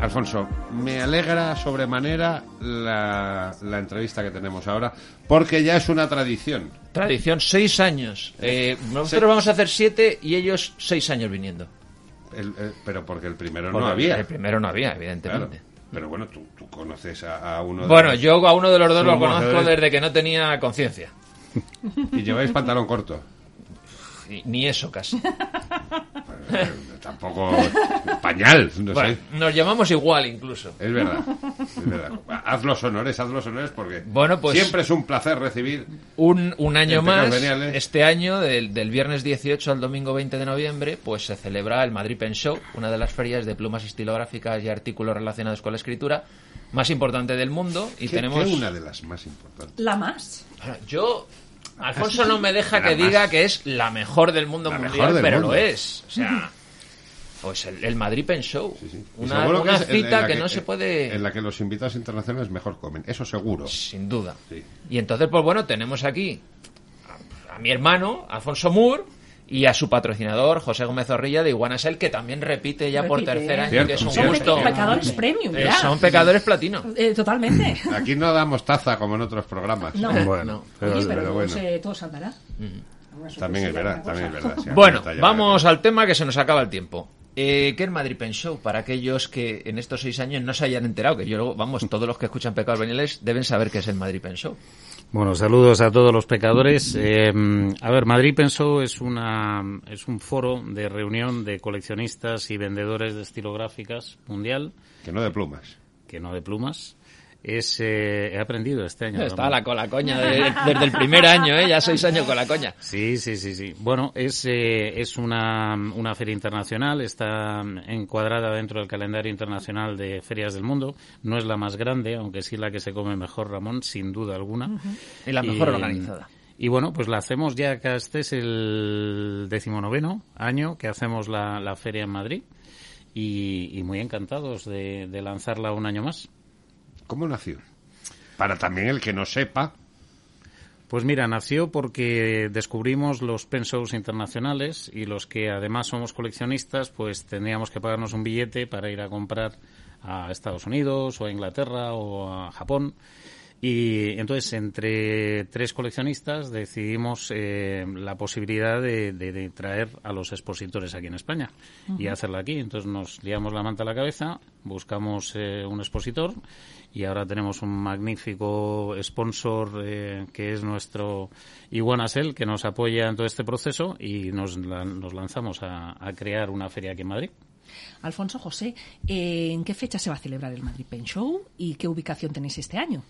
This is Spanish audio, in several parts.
Alfonso, me alegra sobremanera la, la entrevista que tenemos ahora, porque ya es una tradición. Tradición, seis años. Eh, nosotros vamos a hacer siete y ellos seis años viniendo. El- el- pero porque el primero no había. El primero no había, evidentemente. Claro. Pero bueno, tú, tú conoces a, a uno de Bueno, los- yo a uno de los dos lo conozco desde que no tenía conciencia. Y lleváis pantalón corto. Ni eso casi. Eh, Tampoco pañal, no Bueno, sé. nos llamamos igual incluso. Es verdad, es verdad. Haz los honores, haz los honores porque Bueno, pues- siempre es un placer recibir Un, un año más, Veniales. este año, del, del viernes 18 al domingo 20 de noviembre, pues se celebra el Madrid Pen Show, una de las ferias de plumas estilográficas y artículos relacionados con la escritura más importante del mundo. Y tenemos... una de las más importantes. La más. Bueno, Yo... Alfonso no me deja La que más. diga que es la mejor del mundo La mundial, del pero mundo. lo es. O sea, pues el, el Madrid Pen Show. Sí, sí. Y Una, que cita la que, no se puede... En la que los invitados internacionales mejor comen, eso seguro. Sin duda. Sí. Y entonces, pues bueno, tenemos aquí a, a mi hermano, Alfonso Moore, y a su patrocinador, José Gómez Zorrilla, de Iguanasel, que también repite ya por tercer año, Cierto, que es un cierto. gusto. Son pecadores premium, Eh, ya. son pecadores platino. Eh, totalmente. Aquí no damos taza como en otros programas. No. Bueno, pero, Oye, pero, pero bueno. todo saltará. También es verdad, también es verdad. sí, Bueno, vamos al tema que se nos acaba el tiempo. Eh, ¿Qué es Madrid Pen Show? Para aquellos que en estos seis años no se hayan enterado, que yo, luego, vamos, todos los que escuchan Pecados Veniales deben saber qué es el Madrid Pen Show. Bueno, saludos a todos los pecadores. Eh, a ver, Madrid Pensó es una es un foro de reunión de coleccionistas y vendedores de estilográficas mundial, Que no de plumas. que no de plumas. Es eh, he aprendido este año. Está la con la coña de- desde el primer año, ¿eh? Ya seis años con la coña. Sí, sí, sí, sí. Bueno, es, eh, es una, una feria internacional, está encuadrada dentro del calendario internacional de ferias del mundo. No es la más grande, aunque sí la que se come mejor, Ramón, sin duda alguna. Y la mejor organizada. Y bueno, pues la hacemos ya que este es el decimonoveno año que hacemos la, la feria en Madrid. Y, y muy encantados de, de lanzarla un año más. ¿Cómo nació? Para también el que no sepa, Pues mira, nació porque descubrimos los pensos internacionales y los que además somos coleccionistas, pues tendríamos que pagarnos un billete para ir a comprar a Estados Unidos o a Inglaterra o a Japón. Y entonces, entre tres coleccionistas, decidimos eh, la posibilidad de, de- de traer a los expositores aquí en España y hacerla aquí. Entonces, nos liamos la manta a la cabeza, buscamos eh, un expositor y ahora tenemos un magnífico sponsor eh, que es nuestro Iguanasel, que nos apoya en todo este proceso y nos, la- nos lanzamos a, a crear una feria aquí en Madrid. Alfonso José, eh, ¿en qué fecha se va a celebrar el Madrid Pen Show y qué ubicación tenéis este año?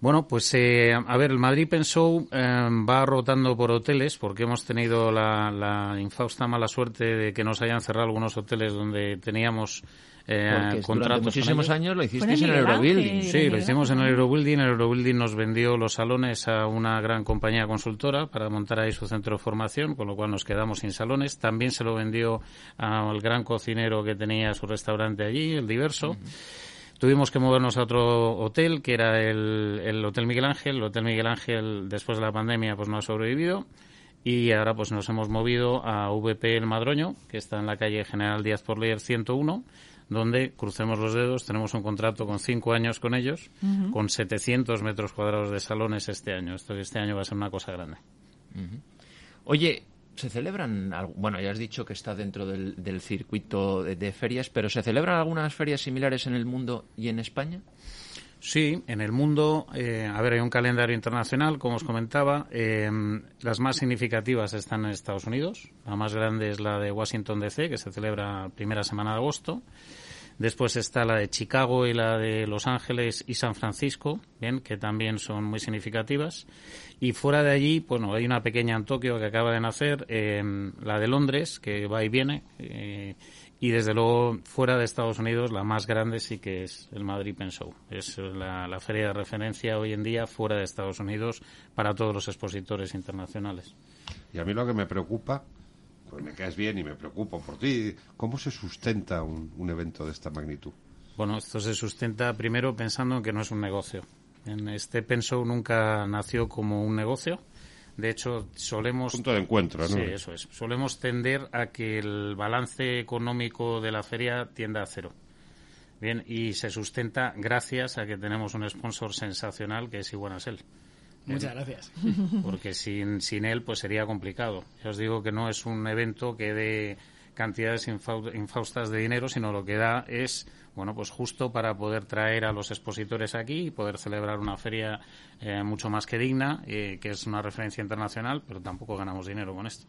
Bueno, pues eh, a ver, el Madrid Pen Show eh, va rotando por hoteles porque hemos tenido la, la infausta mala suerte de que nos hayan cerrado algunos hoteles donde teníamos eh, contratos con muchísimos años lo hicisteis en en el Eurobuilding. Sí, lo hicimos en el. Eurobuilding. El Eurobuilding nos vendió los salones a una gran compañía consultora para montar ahí su centro de formación, con lo cual nos quedamos sin salones. También se lo vendió al gran cocinero que tenía su restaurante allí, el Diverso. Tuvimos que movernos a otro hotel, que era el, el Hotel Miguel Ángel. El Hotel Miguel Ángel, después de la pandemia, pues no ha sobrevivido. Y ahora pues nos hemos movido a VP El Madroño, que está en la calle General Díaz por Leer 101, donde, crucemos los dedos, tenemos un contrato con cinco años con ellos, con 700 metros cuadrados de salones este año. Esto este año va a ser una cosa grande. Oye, ¿se celebran, bueno, ya has dicho que está dentro del, del circuito de, ferias, pero ¿se celebran algunas ferias similares en el mundo y en España? Sí, en el mundo, eh, a ver, hay un calendario internacional, como os comentaba. eh, las más significativas están en Estados Unidos. La más grande es la de Washington DC, que se celebra primera semana de agosto. Después está la de Chicago y la de Los Ángeles y San Francisco, bien, que también son muy significativas. Y fuera de allí, bueno, hay una pequeña en Tokio que acaba de nacer, eh, la de Londres, que va y viene, eh, Y desde luego, fuera de Estados Unidos, la más grande sí que es el Madrid Pen. Es la feria de referencia hoy en día fuera de Estados Unidos para todos los expositores internacionales. Y a mí lo que me preocupa, pues me caes bien y me preocupo por ti, ¿cómo se sustenta un, un evento de esta magnitud? Bueno, esto se sustenta primero pensando en que no es un negocio. En este Pen Show nunca nació como un negocio. De hecho, solemos... Punto de encuentro, ¿no? Sí, eso es. Solemos tender a que el balance económico de la feria tienda a cero. Bien, y se sustenta gracias a que tenemos un sponsor sensacional que es Iguanasel. Muchas gracias. Porque sin, sin él, pues sería complicado. Ya os digo que no es un evento que dé cantidades infau- infaustas de dinero, sino lo que da es bueno, pues justo para poder traer a los expositores aquí y poder celebrar una feria eh, mucho más que digna, eh, que es una referencia internacional, pero tampoco ganamos dinero con esto.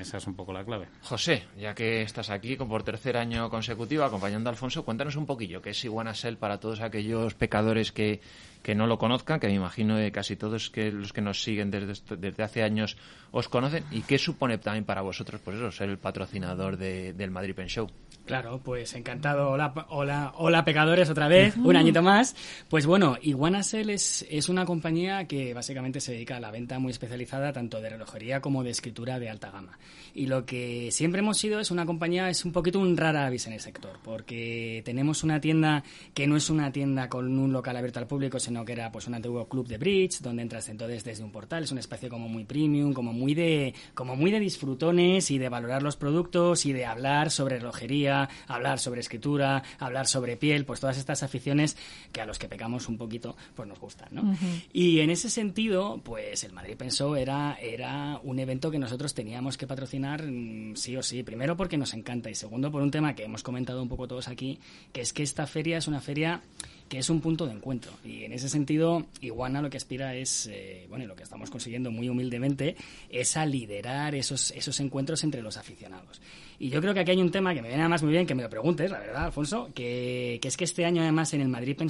Esa es un poco la clave. José, ya que estás aquí con- por tercer año consecutivo acompañando a Alfonso, cuéntanos un poquillo qué es Iguanasel para todos aquellos pecadores que, que no lo conozcan, que me imagino que casi todos que los que nos siguen desde, desde hace años os conocen, y qué supone también para vosotros, pues eso, ser el patrocinador de- del Madrid Pen Show. Claro, pues encantado. Hola, hola, hola pecadores otra vez, un añito más. Pues bueno, Iguanasel es, es una compañía que básicamente se dedica a la venta muy especializada tanto de relojería como de escritura de alta gama. Y lo que siempre hemos sido es una compañía, es un poquito un rara avis en el sector, porque tenemos una tienda que no es una tienda con un local abierto al público, sino que era pues un antiguo club de bridge, donde entras entonces desde un portal, es un espacio como muy premium, como muy de, como muy de disfrutones y de valorar los productos y de hablar sobre relojería, hablar sobre escritura, hablar sobre piel, pues todas estas aficiones que a los que pecamos un poquito, pues nos gustan, ¿no? Y en ese sentido, pues el Madrid Pensó era, era un evento que nosotros teníamos que patrocinar mm, sí o sí. Primero porque nos encanta y segundo por un tema que hemos comentado un poco todos aquí, que es que esta feria es una feria que es un punto de encuentro. Y en ese sentido, Iguana lo que aspira es, eh, bueno, y lo que estamos consiguiendo muy humildemente, es a liderar esos, esos encuentros entre los aficionados. Y yo creo que aquí hay un tema que me viene además muy bien que me lo preguntes, la verdad, Alfonso, que, que es que este año además en el Madrid Pen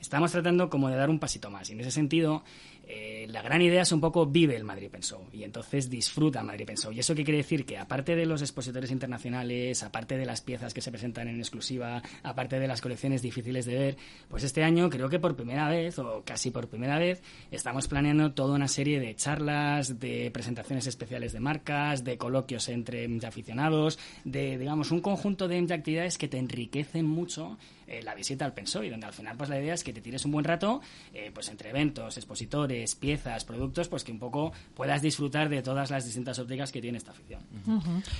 estamos tratando como de dar un pasito más. Y en ese sentido, eh, la gran idea es un poco vive el Madrid Pen Show y entonces disfruta Madrid Pen Show. Y eso qué quiere decir que aparte de los expositores internacionales, aparte de las piezas que se presentan en exclusiva, aparte de las colecciones difíciles de ver, pues este año creo que por primera vez o casi por primera vez estamos planeando toda una serie de charlas, de presentaciones especiales de marcas, de coloquios entre aficionados, de digamos un conjunto de actividades que te enriquecen mucho eh, la visita al Pensoy, donde al final pues la idea es que te tires un buen rato, eh, pues entre eventos, expositores, piezas, productos, pues que un poco puedas disfrutar de todas las distintas ópticas que tiene esta afición.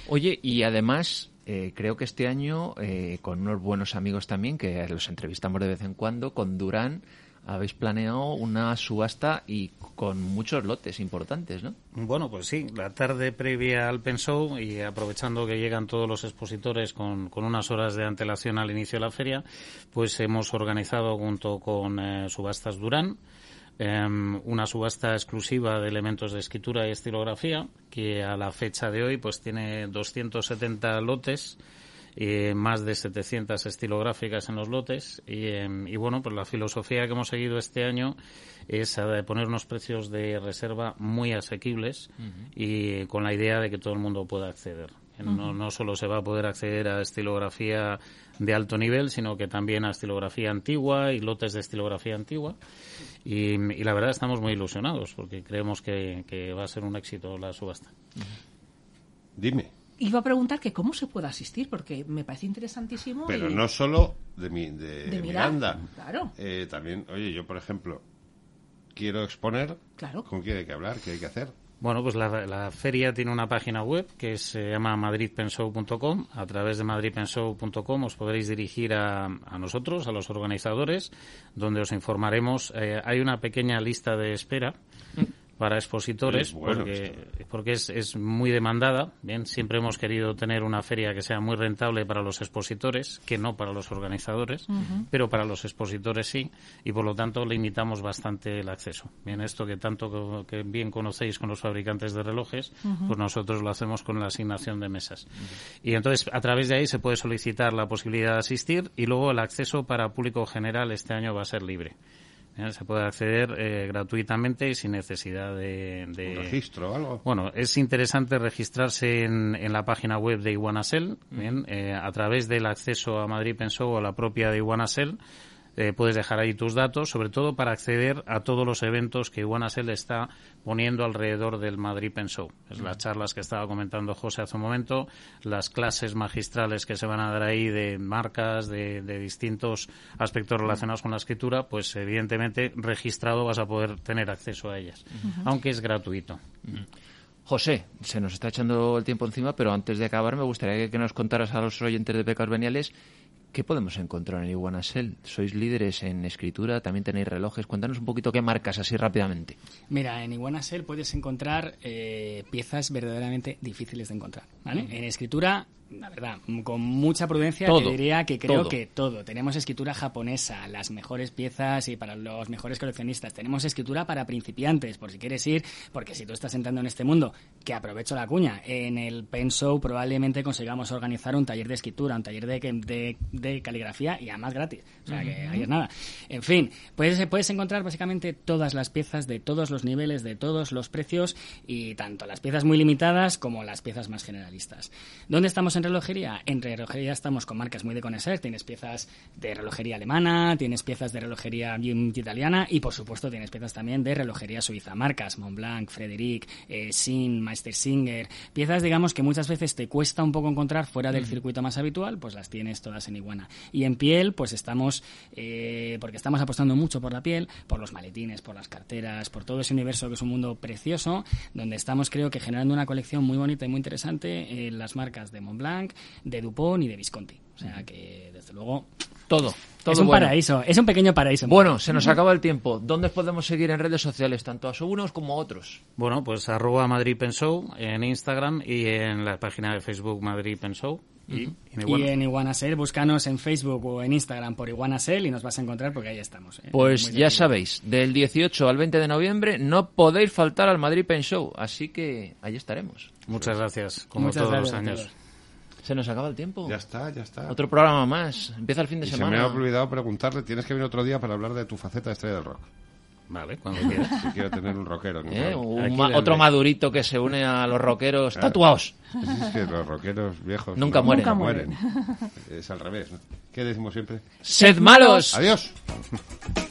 Oye, y además, eh, creo que este año, con unos buenos amigos también, que los entrevistamos de vez en cuando, con Durán, habéis planeado una subasta y con muchos lotes importantes, ¿no? Bueno, pues sí, la tarde previa al Pen Show y aprovechando que llegan todos los expositores con, con unas horas de antelación al inicio de la feria, pues hemos organizado junto con eh, Subastas Durán em, una subasta exclusiva de elementos de escritura y estilografía que a la fecha de hoy pues tiene 270 lotes eh, más de 700 estilográficas en los lotes y, eh, y, bueno pues la filosofía que hemos seguido este año es eh, poner unos precios de reserva muy asequibles uh -huh. y con la idea de que todo el mundo pueda acceder no, no, solo se va a poder acceder a estilografía de alto nivel, sino que también a estilografía antigua y lotes de estilografía antigua. Y, y la verdad estamos muy ilusionados porque creemos que, que, va a ser un éxito la subasta. Dime. Iba a preguntar que cómo se puede asistir, porque me parece interesantísimo. Pero y... no solo de, mi, de, de Miranda. Miranda. Claro. Eh, también, oye, yo por ejemplo, quiero exponer. Claro. ¿Con quién hay que hablar? ¿Qué hay que hacer? Bueno, pues la, la, feria tiene una página web que se llama madridpenshow.com. A través de madridpenshow.com os podréis dirigir a, a, nosotros, a los organizadores, donde os informaremos. Eh, hay una pequeña lista de espera para expositores bueno, porque, porque es, es, muy demandada. Bien, siempre hemos querido tener una feria que sea muy rentable para los expositores, que no para los organizadores, uh -huh. pero para los expositores sí, y por lo tanto limitamos bastante el acceso. Bien, esto que tanto que bien conocéis con los fabricantes de relojes, uh -huh. pues nosotros lo hacemos con la asignación de mesas. Uh -huh. Y entonces a través de ahí se puede solicitar la posibilidad de asistir y luego el acceso para público general este año va a ser libre. ¿Eh? Se puede acceder eh, gratuitamente y sin necesidad de, de... ¿Un registro o algo? Bueno, es interesante registrarse en, en la página web de Iguanasel, ¿bien? Eh, a través del acceso a Madrid Pensó o a la propia de Iguanasel. Eh, puedes dejar ahí tus datos, sobre todo para acceder a todos los eventos que Iguanasel está poniendo alrededor del Madrid Pensó. Es las charlas que estaba comentando José hace un momento, las clases magistrales que se van a dar ahí de marcas, de, de distintos aspectos relacionados con la escritura, pues evidentemente registrado vas a poder tener acceso a ellas, aunque es gratuito. José, se nos está echando el tiempo encima, pero antes de acabar me gustaría que, que nos contaras a los oyentes de Pecas Veniales qué podemos encontrar en Iguanasel. Sois líderes en escritura, también tenéis relojes. Cuéntanos un poquito qué marcas así rápidamente. Mira, en Iguanasel puedes encontrar eh, piezas verdaderamente difíciles de encontrar. ¿vale? En escritura, la verdad, con mucha prudencia Todo. te diría que creo Todo. que todo. Tenemos escritura japonesa, las mejores piezas y para los mejores coleccionistas. Tenemos escritura para principiantes, por si quieres ir, porque si tú estás entrando en este mundo, que aprovecho la cuña, en el Pen Show probablemente consigamos organizar un taller de escritura, un taller de, de, de caligrafía y además gratis. O sea, que ahí es nada. En fin, puedes, puedes encontrar básicamente todas las piezas de todos los niveles, de todos los precios y tanto las piezas muy limitadas como las piezas más generalistas. ¿Dónde estamos en relojería? En relojería estamos con marcas muy de conocer. Tienes piezas de relojería alemana, tienes piezas de relojería italiana y, por supuesto, tienes piezas también de relojería suiza. Marcas Montblanc, Frederic, eh, Sin, Meister Singer. Piezas, digamos, que muchas veces te cuesta un poco encontrar fuera del circuito más habitual, pues las tienes todas en Iguana. Y en piel, pues estamos, eh, porque estamos apostando mucho por la piel, por los maletines, por las carteras, por todo ese universo que es un mundo precioso, donde estamos, creo que, generando una colección muy bonita y muy interesante en las marcas de Montblanc, de Dupont y de Visconti. O sea que, desde luego, Todo. todo es un bueno. paraíso, es un pequeño paraíso. Bueno, se nos acaba el tiempo. ¿Dónde os podemos seguir en redes sociales, tanto a unos como a otros? Bueno, pues arroba Madrid Pensou en Instagram y en la página de Facebook Madrid Pensou. Y, y Y en Iguanasel, búscanos en Facebook o en Instagram por Iguanasel y nos vas a encontrar porque ahí estamos. ¿eh? Pues Muy ya sabéis, del 18 al 20 de noviembre no podéis faltar al Madrid Pen Show, así que ahí estaremos. muchas gracias, como Muchas todos gracias los a años. Se nos acaba el tiempo. Ya está, ya está. Otro programa más. Empieza el fin de Y se semana. me ha olvidado preguntarle, tienes que venir otro día para hablar de tu faceta de estrella del rock. Vale, cuando quieras. Si quiero tener un rockero. mi ¿Eh? Un ma- otro madurito que se une a los rockeros tatuados. Es que los rockeros viejos Nunca mueren. nunca Nunca mueren. Es al revés. ¿no? ¿Qué decimos siempre? ¡Sed malos! Adiós.